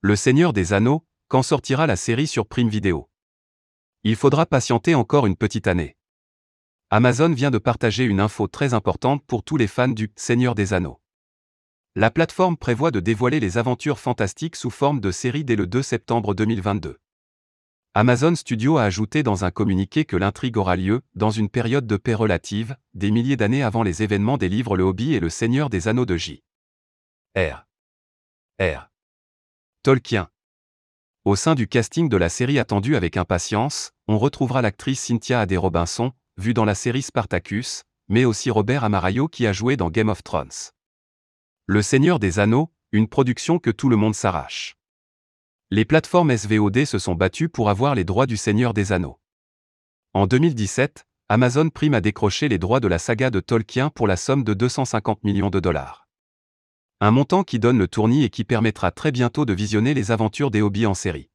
Le Seigneur des Anneaux, quand sortira la série sur Prime Video Il faudra patienter encore une petite année. Amazon vient de partager une info très importante pour tous les fans du Seigneur des Anneaux. La plateforme prévoit de dévoiler les aventures fantastiques sous forme de série dès le 2 septembre 2022. Amazon Studio a ajouté dans un communiqué que l'intrigue aura lieu, dans une période de paix relative, des milliers d'années avant les événements des livres Le Hobby et Le Seigneur des Anneaux de J. R. R. Tolkien. Au sein du casting de la série attendue avec impatience, on retrouvera l'actrice Cynthia Ade Robinson, vue dans la série Spartacus, mais aussi Robert Amarayo qui a joué dans Game of Thrones. Le Seigneur des Anneaux, une production que tout le monde s'arrache. Les plateformes SVOD se sont battues pour avoir les droits du Seigneur des Anneaux. En 2017, Amazon Prime a décroché les droits de la saga de Tolkien pour la somme de 250 millions de dollars. Un montant qui donne le tournis et qui permettra très bientôt de visionner les aventures des hobbies en série.